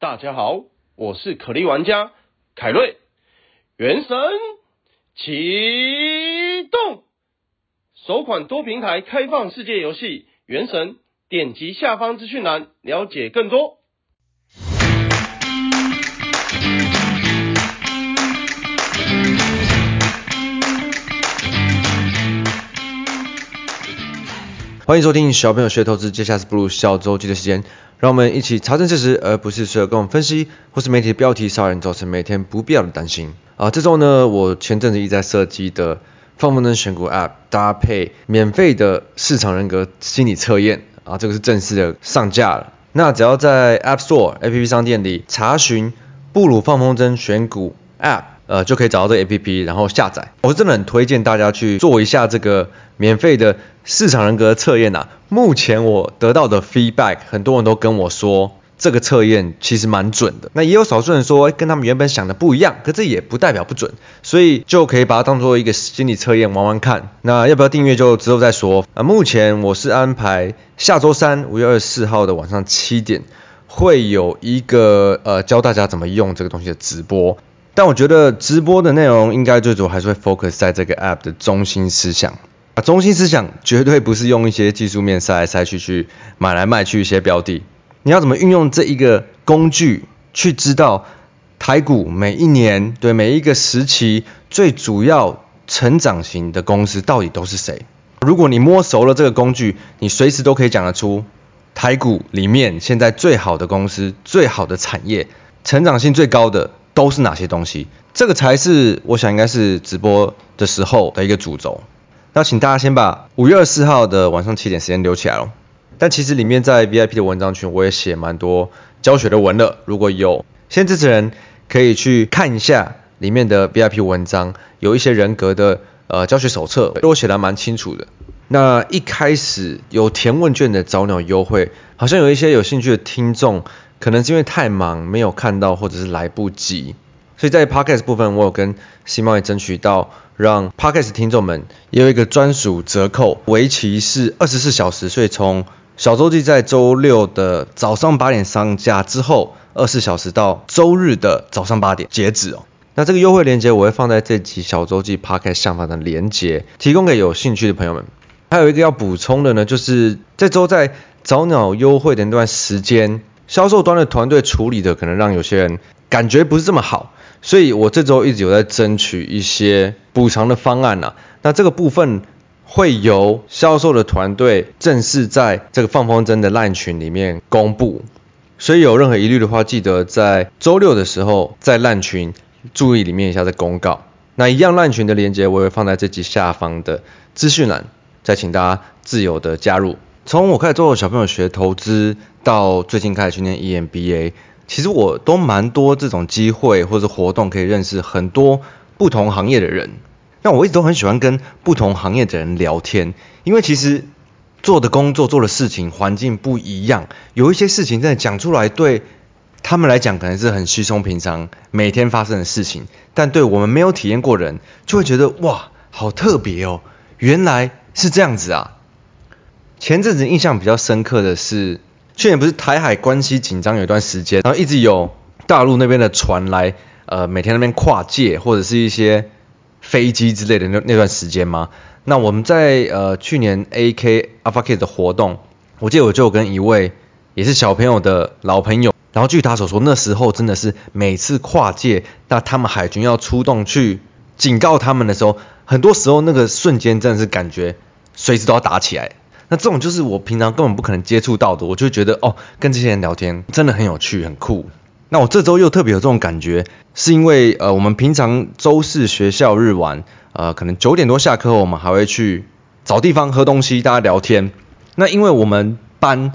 大家好，我是可莉玩家凯瑞。原神启动，首款多平台开放世界游戏《原神》，点击下方资讯栏了解更多。欢迎收听小朋友学投资，接下来是步入小周记的时间，让我们一起查证事实，而不是随口跟我们分析，或是媒体的标题杀人，造成每天不必要的担心。啊，这周呢，我前阵子一直在设计的放风筝选股 App 搭配免费的市场人格心理测验，啊，这个是正式的上架了。那只要在 App Store APP 商店里查询布鲁放风筝选股 App，呃，就可以找到这 APP，然后下载。我真的很推荐大家去做一下这个免费的。市场人格测验呐，目前我得到的 feedback，很多人都跟我说这个测验其实蛮准的。那也有少数人说跟他们原本想的不一样，可这也不代表不准，所以就可以把它当做一个心理测验玩玩看。那要不要订阅就之后再说。啊，目前我是安排下周三五月二十四号的晚上七点会有一个呃教大家怎么用这个东西的直播。但我觉得直播的内容应该最主要还是会 focus 在这个 app 的中心思想啊。中心思想绝对不是用一些技术面塞来塞去去买来卖去一些标的，你要怎么运用这一个工具去知道台股每一年对每一个时期最主要成长型的公司到底都是谁？如果你摸熟了这个工具，你随时都可以讲得出台股里面现在最好的公司、最好的产业、成长性最高的都是哪些东西？这个才是我想应该是直播的时候的一个主轴。那请大家先把五月二十四号的晚上七点时间留起来哦。但其实里面在 VIP 的文章群我也写蛮多教学的文了，如果有先支持人可以去看一下里面的 VIP 文章，有一些人格的呃教学手册，都写的蛮清楚的。那一开始有填问卷的早鸟优惠，好像有一些有兴趣的听众，可能是因为太忙没有看到，或者是来不及。所以在 Podcast 部分，我有跟新贸易争取到，让 Podcast 听众们也有一个专属折扣，为期是二十四小时，所以从小周记在周六的早上八点上架之后，二十四小时到周日的早上八点截止哦。那这个优惠链接我会放在这集小周记 Podcast 下方的链接，提供给有兴趣的朋友们。还有一个要补充的呢，就是这周在早鸟优惠的那段时间，销售端的团队处理的可能让有些人感觉不是这么好。所以我这周一直有在争取一些补偿的方案呐、那这个部分会由销售的团队正式在这个放风筝的烂群里面公布，所以有任何疑虑的话，记得在周六的时候在烂群注意里面一下的公告。那一样烂群的链接我会放在这集下方的资讯栏，再请大家自由的加入。从我开始做小朋友学投资到最近开始训练 EMBA。其实我都蛮多这种机会或者活动，可以认识很多不同行业的人。那我一直都很喜欢跟不同行业的人聊天，因为其实做的工作、做的事情、环境不一样，有一些事情真的讲出来，对他们来讲可能是很稀松平常、每天发生的事情，但对我们没有体验过的人，就会觉得哇，好特别哦，原来是这样子啊。前阵子印象比较深刻的是。去年不是台海关系紧张有一段时间，然后一直有大陆那边的船来，呃，每天那边跨界或者是一些飞机之类的那那段时间吗？那我们在呃去年 AK Alpha K 的活动，我记得我就跟一位也是小朋友的老朋友，然后据他所说，那时候真的是每次跨界，那他们海军要出动去警告他们的时候，很多时候那个瞬间真的是感觉随时都要打起来。那这种就是我平常根本不可能接触到的，我就觉得哦，跟这些人聊天真的很有趣，很酷。那我这周又特别有这种感觉，是因为呃，我们平常周四学校日晚，呃，可能九点多下课，我们还会去找地方喝东西，大家聊天。那因为我们班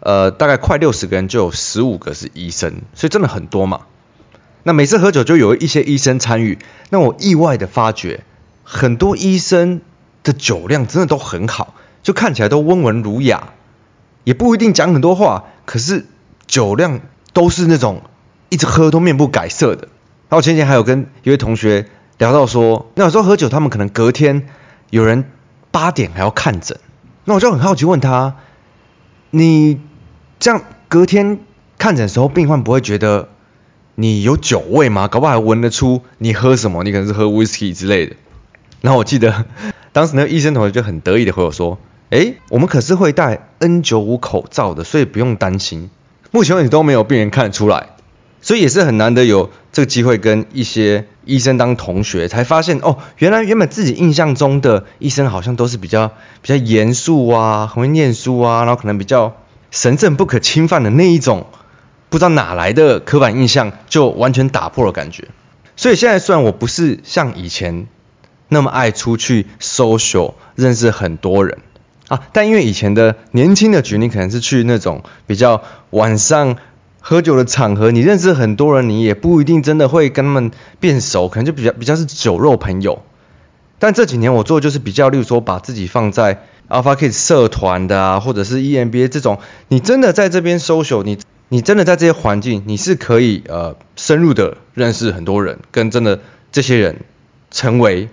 呃大概快六十个人，就有十五个是医生，所以真的很多嘛。那每次喝酒就有一些医生参与，那我意外的发觉，很多医生的酒量真的都很好。就看起来都温文儒雅，也不一定讲很多话，可是酒量都是那种一直喝都面不改色的。然后前几天还有跟一位同学聊到说，那有时候喝酒他们可能隔天有人八点还要看诊，那我就很好奇问他，你这样隔天看诊的时候，病患不会觉得你有酒味吗？搞不好还闻得出你喝什么，你可能是喝 whisky 之类的。然后我记得当时那个医生同学就很得意的回我说：“诶，我们可是会戴 N95 口罩的，所以不用担心。”目前为止都没有病人看得出来，所以也是很难得有这个机会跟一些医生当同学，才发现哦，原来原本自己印象中的医生好像都是比较比较严肃啊，很会念书啊，然后可能比较神圣不可侵犯的那一种，不知道哪来的刻板印象就完全打破了感觉。所以现在虽然我不是像以前那么爱出去 social 认识很多人。啊，但因为以前的年轻的局，你可能是去那种比较晚上喝酒的场合，你认识很多人，你也不一定真的会跟他们变熟，可能就比较比较是酒肉朋友。但这几年我做的就是比较，例如说把自己放在 Alpha Kids 社团的啊，或者是 EMBA 这种，你真的在这边 social，你你真的在这些环境，你是可以呃深入的认识很多人，跟真的这些人成为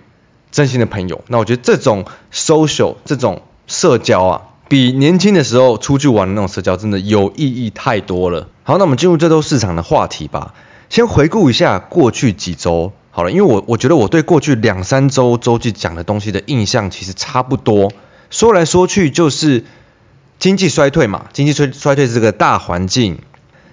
真心的朋友。那我觉得这种 social 这种。社交啊，比年轻的时候出去玩的那种社交真的有意义太多了。好，那我们进入这周市场的话题吧。先回顾一下过去几周，好了，因为我我觉得我对过去两三周周记讲的东西的印象其实差不多。说来说去就是经济衰退嘛，经济衰衰退是个大环境。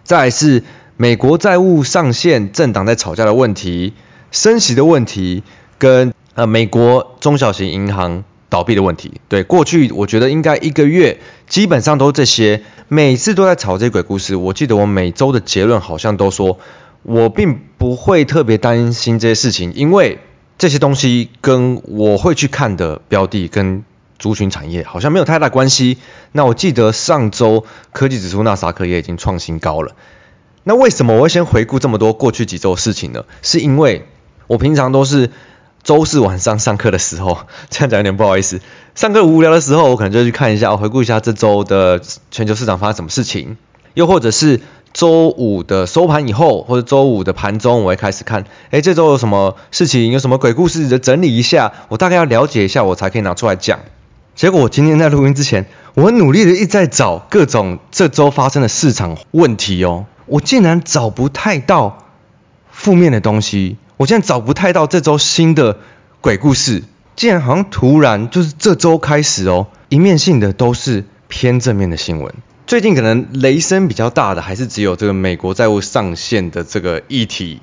再来是美国债务上限，政党在吵架的问题，升息的问题，跟呃美国中小型银行。倒闭的问题，对，过去我觉得应该一个月基本上都这些，每次都在炒这些鬼故事。我记得我每周的结论好像都说，我并不会特别担心这些事情，因为这些东西跟我会去看的标的跟族群产业好像没有太大关系。那我记得上周科技指数纳斯达克也已经创新高了。那为什么我会先回顾这么多过去几周的事情呢？是因为我平常都是。周四晚上上课的时候，这样讲有点不好意思。上课无聊的时候，我可能就去看一下，我回顾一下这周的全球市场发生什么事情。又或者是周五的收盘以后，或者周五的盘中，我会开始看，诶，这周有什么事情，有什么鬼故事的整理一下，我大概要了解一下，我才可以拿出来讲。结果我今天在录音之前，我很努力的一直在找各种这周发生的市场问题哦，我竟然找不太到负面的东西。我现在找不太到这周新的鬼故事，竟然好像突然就是这周开始哦，一面性的都是偏正面的新闻。最近可能雷声比较大的还是只有这个美国债务上限的这个议题，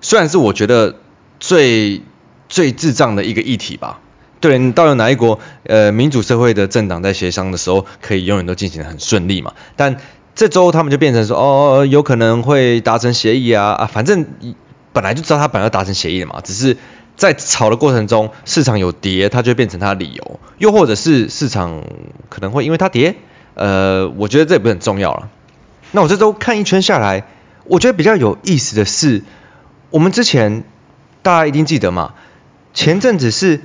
虽然是我觉得最最智障的一个议题吧。对，你到了哪一国，呃，民主社会的政党在协商的时候可以永远都进行得很顺利嘛？但这周他们就变成说，哦，有可能会达成协议啊啊，反正。本来就知道他本来要达成协议的嘛，只是在炒的过程中，市场有跌，它就变成它的理由，又或者是市场可能会因为它跌，呃，我觉得这也不是很重要了。那我这周看一圈下来，我觉得比较有意思的是，我们之前大家一定记得嘛，前阵子是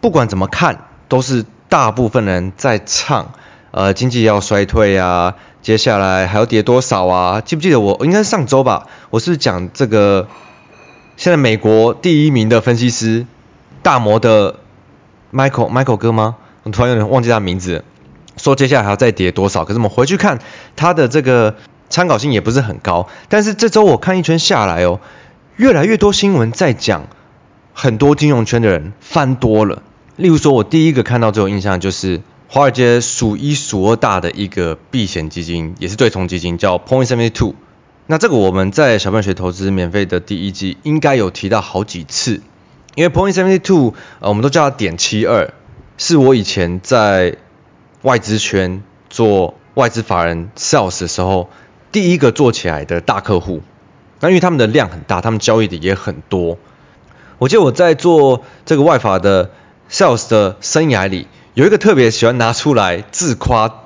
不管怎么看，都是大部分人在唱，呃，经济要衰退啊。接下来还要跌多少啊？记不记得我应该是上周吧？我是讲这个现在美国第一名的分析师大摩的 Michael Michael 哥吗？我突然有点忘记他名字。说接下来还要再跌多少？可是我们回去看他的这个参考性也不是很高。但是这周我看一圈下来哦，越来越多新闻在讲很多金融圈的人翻多了。例如说，我第一个看到最有印象就是。华尔街数一数二大的一个避险基金，也是对冲基金，叫 Point Seventy Two。那这个我们在小朋友学投资免费的第一季应该有提到好几次，因为 Point Seventy Two，呃，我们都叫它点七二，是我以前在外资圈做外资法人 Sales 的时候第一个做起来的大客户。那因为他们的量很大，他们交易的也很多。我记得我在做这个外法的 Sales 的生涯里。有一个特别喜欢拿出来自夸、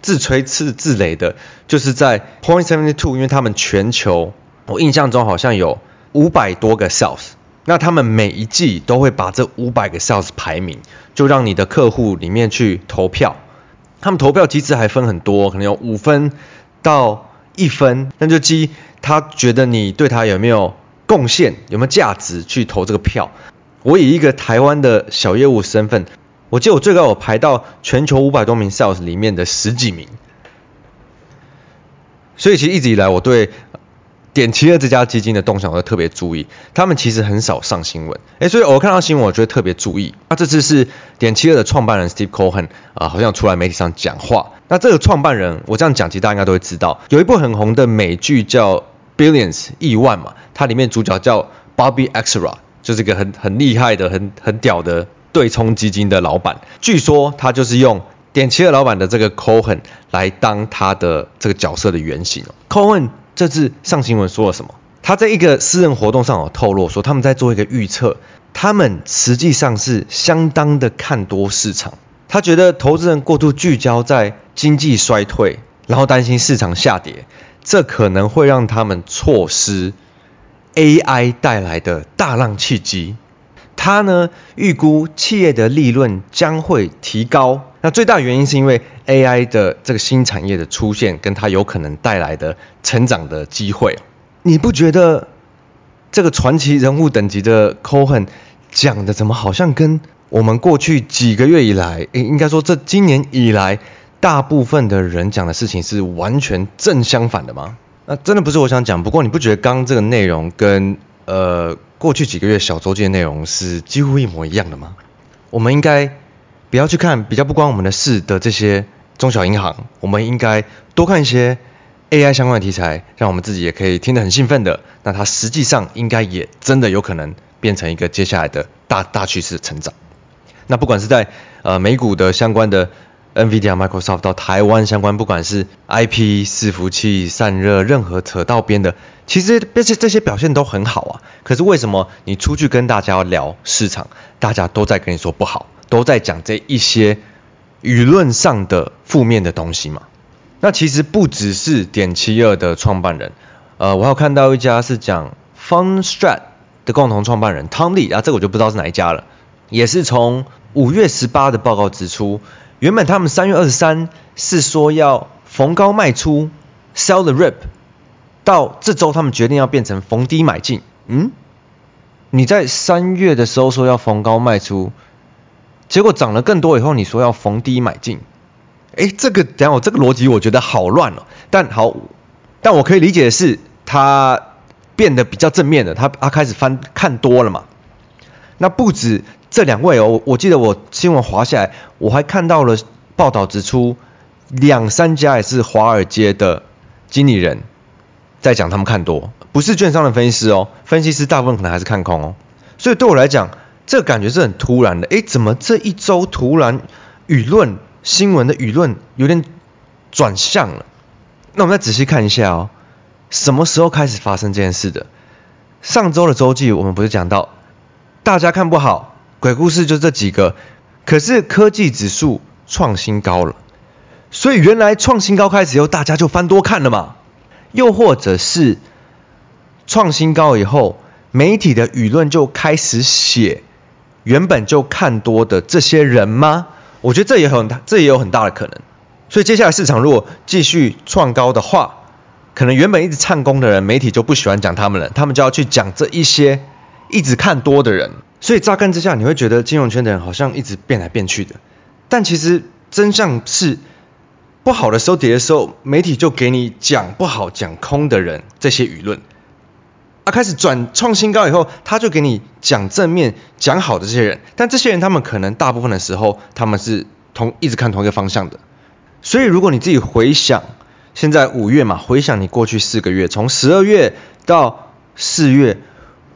自吹、自自擂的，就是在 Point Seventy Two，因为他们全球，我印象中好像有五百多个 Sales，那他们每一季都会把这五百个 Sales 排名，就让你的客户里面去投票。他们投票机制还分很多，可能有五分到一分，那就基他觉得你对他有没有贡献、有没有价值去投这个票。我以一个台湾的小业务身份。我记得我最高有排到全球五百多名 sales 里面的十几名，所以其实一直以来我对点七二这家基金的动向我都特别注意，他们其实很少上新闻，诶，所以我看到新闻我觉得特别注意。那这次是点七二的创办人 Steve Cohen 啊、好像出来媒体上讲话。那这个创办人，我这样讲，其实大家应该都会知道，有一部很红的美剧叫 Billions 亿万嘛，它里面主角叫 Bobby Axelrod，就是一个很很厉害的、很很屌的对冲基金的老板。据说他就是用点七二老板的这个 Cohen 来当他的这个角色的原型。Cohen 这次上新闻说了什么？他在一个私人活动上有透露说，他们在做一个预测，他们实际上是相当的看多市场。他觉得投资人过度聚焦在经济衰退，然后担心市场下跌，这可能会让他们错失 AI 带来的大浪契机。他呢，预估企业的利润将会提高。那最大原因是因为 AI 的这个新产业的出现，跟它有可能带来的成长的机会。你不觉得这个传奇人物等级的 Cohen 讲的怎么好像跟我们过去几个月以来，应，应该说这今年以来，大部分的人讲的事情是完全正相反的吗？那真的不是我想讲。不过你不觉得刚刚这个内容跟呃过去几个月小周记的内容是几乎一模一样的吗？我们应该。不要去看比较不关我们的事的这些中小银行，我们应该多看一些 AI 相关的题材，让我们自己也可以听得很兴奋的。那它实际上应该也真的有可能变成一个接下来的大大趋势成长。那不管是在呃美股的相关的 NVIDIA、Microsoft 到台湾相关，不管是 IP 伺服器散热，任何扯到边的，其实这些这些表现都很好啊。可是为什么你出去跟大家聊市场，大家都在跟你说不好？都在讲这一些舆论上的负面的东西嘛？那其实不只是点七二的创办人，呃，我还有看到一家是讲 f u n s t r a t 的共同创办人 Tom Lee 啊，这个我就不知道是哪一家了。也是从五月十八的报告指出，原本他们三月二十三是说要逢高卖出 Sell the Rip，到这周他们决定要变成逢低买进。嗯，你在三月的时候说要逢高卖出。结果涨了更多以后，你说要逢低买进，诶，这个等下我这个逻辑我觉得好乱了。但好，但我可以理解的是，他变得比较正面了，他他开始翻看多了嘛。那不止这两位哦，我记得我新闻滑下来，我还看到了报道指出，两三家也是华尔街的经理人在讲他们看多，不是券商的分析师哦，分析师大部分可能还是看空哦。所以对我来讲，这个感觉是很突然的，诶，怎么这一周突然舆论新闻的舆论有点转向了？那我们再仔细看一下哦，什么时候开始发生这件事的？上周的周记我们不是讲到，大家看不好，鬼故事就这几个，可是科技指数创新高了，所以原来创新高开始以后，大家就翻多看了嘛？又或者是创新高以后，媒体的舆论就开始写？原本就看多的这些人吗？我觉得这也很，这也有很大的可能。所以接下来市场如果继续创高的话，可能原本一直唱空的人，媒体就不喜欢讲他们了，他们就要去讲这一些一直看多的人。所以乍看之下，你会觉得金融圈的人好像一直变来变去的。但其实真相是，不好的时候跌的时候，媒体就给你讲不好、讲空的人这些舆论。啊开始转创新高以后，他就给你讲正面、讲好的这些人，但这些人他们可能大部分的时候他们是同一直看同一个方向的。所以如果你自己回想，现在五月嘛，回想你过去四个月，从十二月到四月，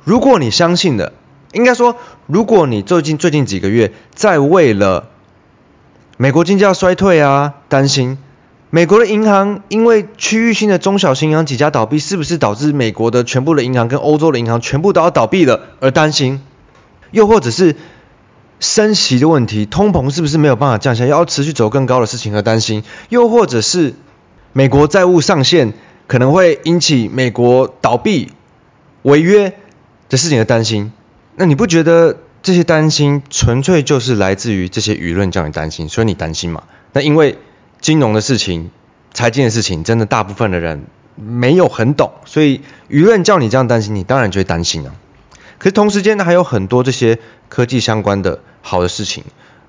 如果你相信的，应该说，如果你最近最近几个月在为了美国经济要衰退啊担心。美国的银行因为区域性的中小型银行几家倒闭，是不是导致美国的全部的银行跟欧洲的银行全部都要倒闭了而担心？又或者是升息的问题，通膨是不是没有办法降下，要持续走更高的事情而担心？又或者是美国债务上限可能会引起美国倒闭、违约的事情而担心？那你不觉得这些担心纯粹就是来自于这些舆论叫你担心，所以你担心嘛？那因为。金融的事情、财经的事情，真的大部分的人没有很懂，所以舆论叫你这样担心，你当然就会担心啊。可是同时间呢，还有很多这些科技相关的好的事情，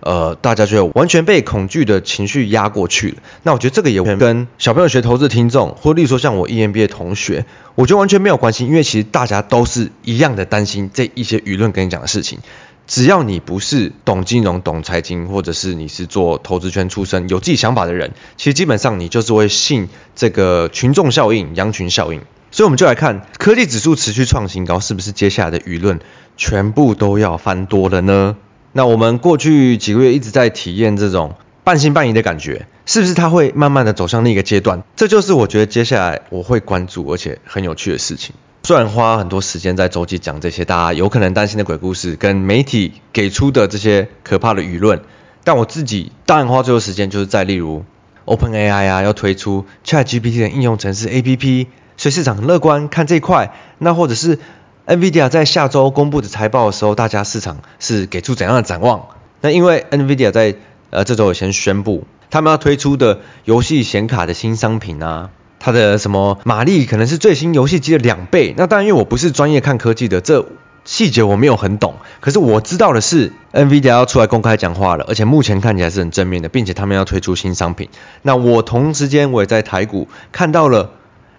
呃，大家就完全被恐惧的情绪压过去了。那我觉得这个也跟小朋友学投资听众，或例如说像我 EMBA 同学，我觉得完全没有关系，因为其实大家都是一样的担心这一些舆论跟你讲的事情。只要你不是懂金融、懂财经，或者是你是做投资圈出身、有自己想法的人，其实基本上你就是会信这个群众效应、羊群效应。所以我们就来看科技指数持续创新高，是不是接下来的舆论全部都要翻多了呢？那我们过去几个月一直在体验这种半信半疑的感觉，是不是它会慢慢的走向另一个阶段？这就是我觉得接下来我会关注而且很有趣的事情。虽然花很多时间在周记讲这些大家有可能担心的鬼故事，跟媒体给出的这些可怕的舆论，但我自己当然花最多时间就是在例如 OpenAI 啊要推出 ChatGPT 的应用程式 APP，所以市场很乐观看这一块。那或者是。NVIDIA 在下周公布的财报的时候，大家市场是给出怎样的展望？那因为 NVIDIA 在呃这周也先宣布，他们要推出的游戏显卡的新商品啊，它的什么马力可能是最新游戏机的两倍。那当然，因为我不是专业看科技的，这细节我没有很懂。可是我知道的是，NVIDIA 要出来公开讲话了，而且目前看起来是很正面的，并且他们要推出新商品。那我同时间我也在台股看到了。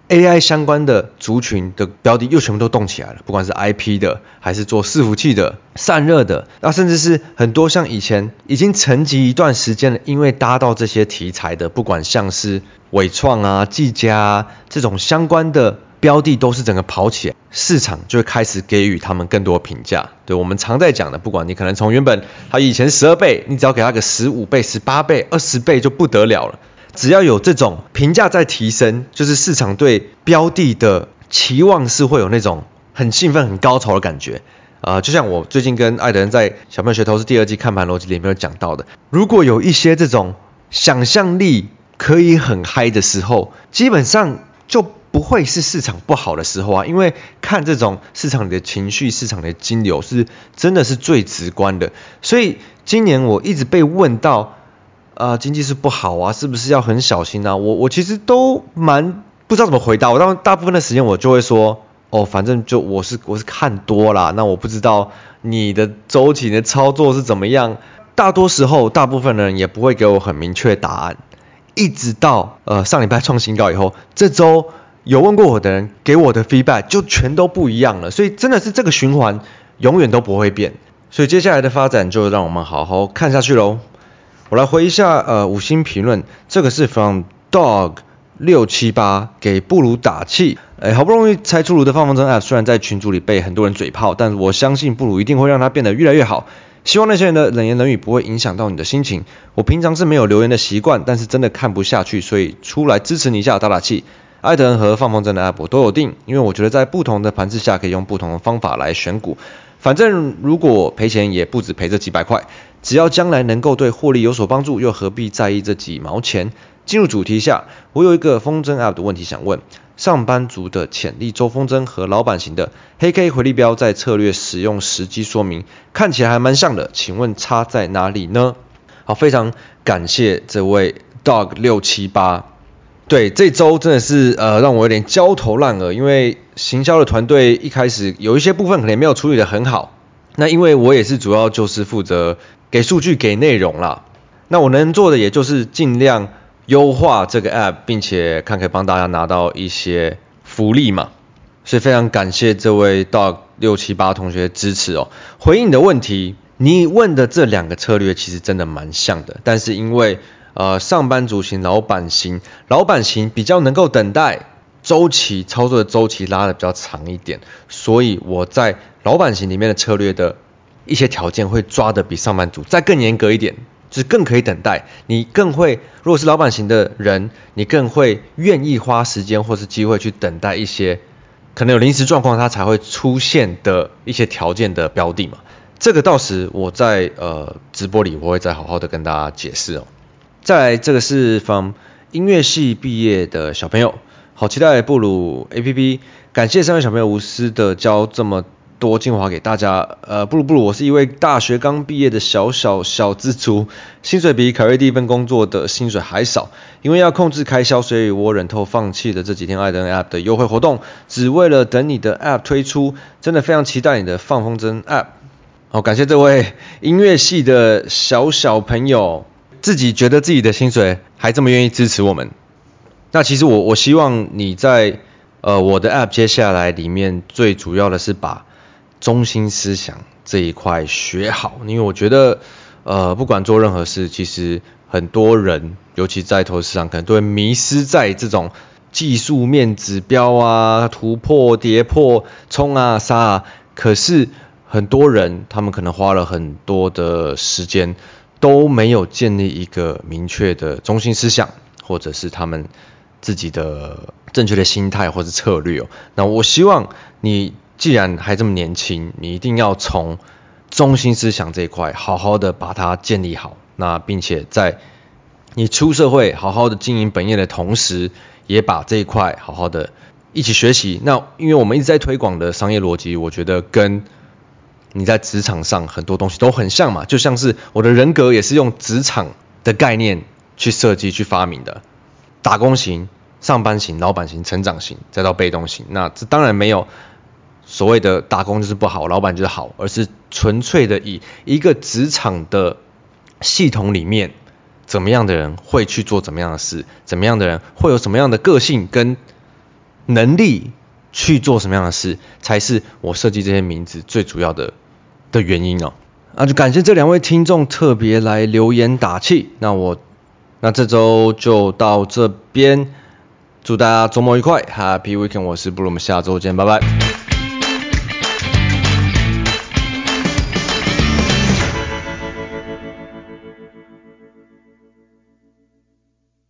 AI 相关的族群的标的又全部都动起来了，不管是 IP 的，还是做伺服器的、散热的，那甚至是很多像以前已经沉寂一段时间了，因为搭到这些题材的，不管像是伟创啊、技嘉啊这种相关的标的，都是整个跑起来，市场就会开始给予他们更多评价。对，我们常在讲的，不管你可能从原本它以前十二倍，你只要给它个十五倍、十八倍、二十倍就不得了了。只要有这种评价在提升，就是市场对标的的期望是会有那种很兴奋、很高潮的感觉啊、就像我最近跟艾德恩在小朋友学投资第二季看盘逻辑里面有讲到的，如果有一些这种想象力可以很嗨的时候，基本上就不会是市场不好的时候啊。因为看这种市场的情绪、市场的金流是真的是最直观的。所以今年我一直被问到。啊、呃，经济是不好啊，是不是要很小心啊？我我其实都蛮不知道怎么回答。我当大部分的时间我就会说，哦，反正就我是我是看多啦。那我不知道你的周期的操作是怎么样。大多时候，大部分人也不会给我很明确答案。一直到呃上礼拜创新高以后，这周有问过我的人给我的 feedback 就全都不一样了。所以真的是这个循环永远都不会变。所以接下来的发展就让我们好好看下去喽。我来回一下，呃，五星评论，这个是 from dog 六七八给布鲁打气，哎，好不容易才出炉的放风筝 App，虽然在群组里被很多人嘴炮，但我相信布鲁一定会让它变得越来越好。希望那些人的冷言冷语不会影响到你的心情。我平常是没有留言的习惯，但是真的看不下去，所以出来支持你一下，打打气。艾德恩和放风筝的 App 都有订，因为我觉得在不同的盘势下可以用不同的方法来选股。反正如果赔钱也不止赔这几百块。只要将来能够对获利有所帮助，又何必在意这几毛钱？进入主题下，我有一个风筝 App 的问题想问：上班族的潜力周风筝和老板型的黑 K 回力镖在策略使用时机说明看起来还蛮像的，请问差在哪里呢？好，非常感谢这位 Dog 六七八。对，这周真的是呃让我有点焦头烂额，因为行销的团队一开始有一些部分可能没有处理得很好。那因为我也是主要就是负责。给数据给内容啦，那我能做的也就是尽量优化这个 app，并且看可以帮大家拿到一些福利嘛。所以非常感谢这位 dog 六七八同学支持哦。回应你的问题，你问的这两个策略其实真的蛮像的，但是因为呃上班族型、老板型，老板型比较能够等待周期操作的周期拉得比较长一点，所以我在老板型里面的策略的。一些条件会抓得比上班族再更严格一点，就是更可以等待，你更会，如果是老板型的人，你更会愿意花时间或是机会去等待一些可能有临时状况它才会出现的一些条件的标的嘛。这个到时我在呃直播里我会再好好的跟大家解释哦。再来这个是方音乐系毕业的小朋友，好期待布鲁 APP，感谢三位小朋友无私的教这么。多精华给大家，呃，布鲁布鲁，我是一位大学刚毕业的小小小资族，薪水比凯瑞第一份工作的薪水还少，因为要控制开销，所以我忍痛放弃了这几天艾登 App 的优惠活动，只为了等你的 App 推出，真的非常期待你的放风筝 App。好，感谢这位音乐系的小小朋友，自己觉得自己的薪水还这么愿意支持我们。那其实我我希望你在呃我的 App 接下来里面最主要的是把中心思想这一块学好，因为我觉得呃不管做任何事，其实很多人尤其在投资市场可能都会迷失在这种技术面指标啊，突破跌破冲啊杀啊，可是。很多人他们可能花了很多的时间，都没有建立一个明确的中心思想，或者是他们自己的正确的心态或者策略哦。那我希望你既然还这么年轻，你一定要从中心思想这一块好好的把它建立好。那并且在你出社会好好的经营本业的同时，也把这一块好好的一起学习。那因为我们一直在推广的商业逻辑，我觉得跟你在职场上很多东西都很像嘛，就像是我的人格也是用职场的概念去设计、去发明的，打工型、上班型、老板型、成长型，再到被动型。那这当然没有所谓的打工就是不好，老板就是好，而是纯粹的以一个职场的系统里面，怎么样的人会去做怎么样的事，怎么样的人会有什么样的个性跟能力去做什么样的事，才是我设计这些名字最主要的。的原因哦，那就感谢这两位听众特别来留言打气。那我那这周就到这边，祝大家周末愉快，Happy Weekend！我是布鲁，我们下周见，拜拜。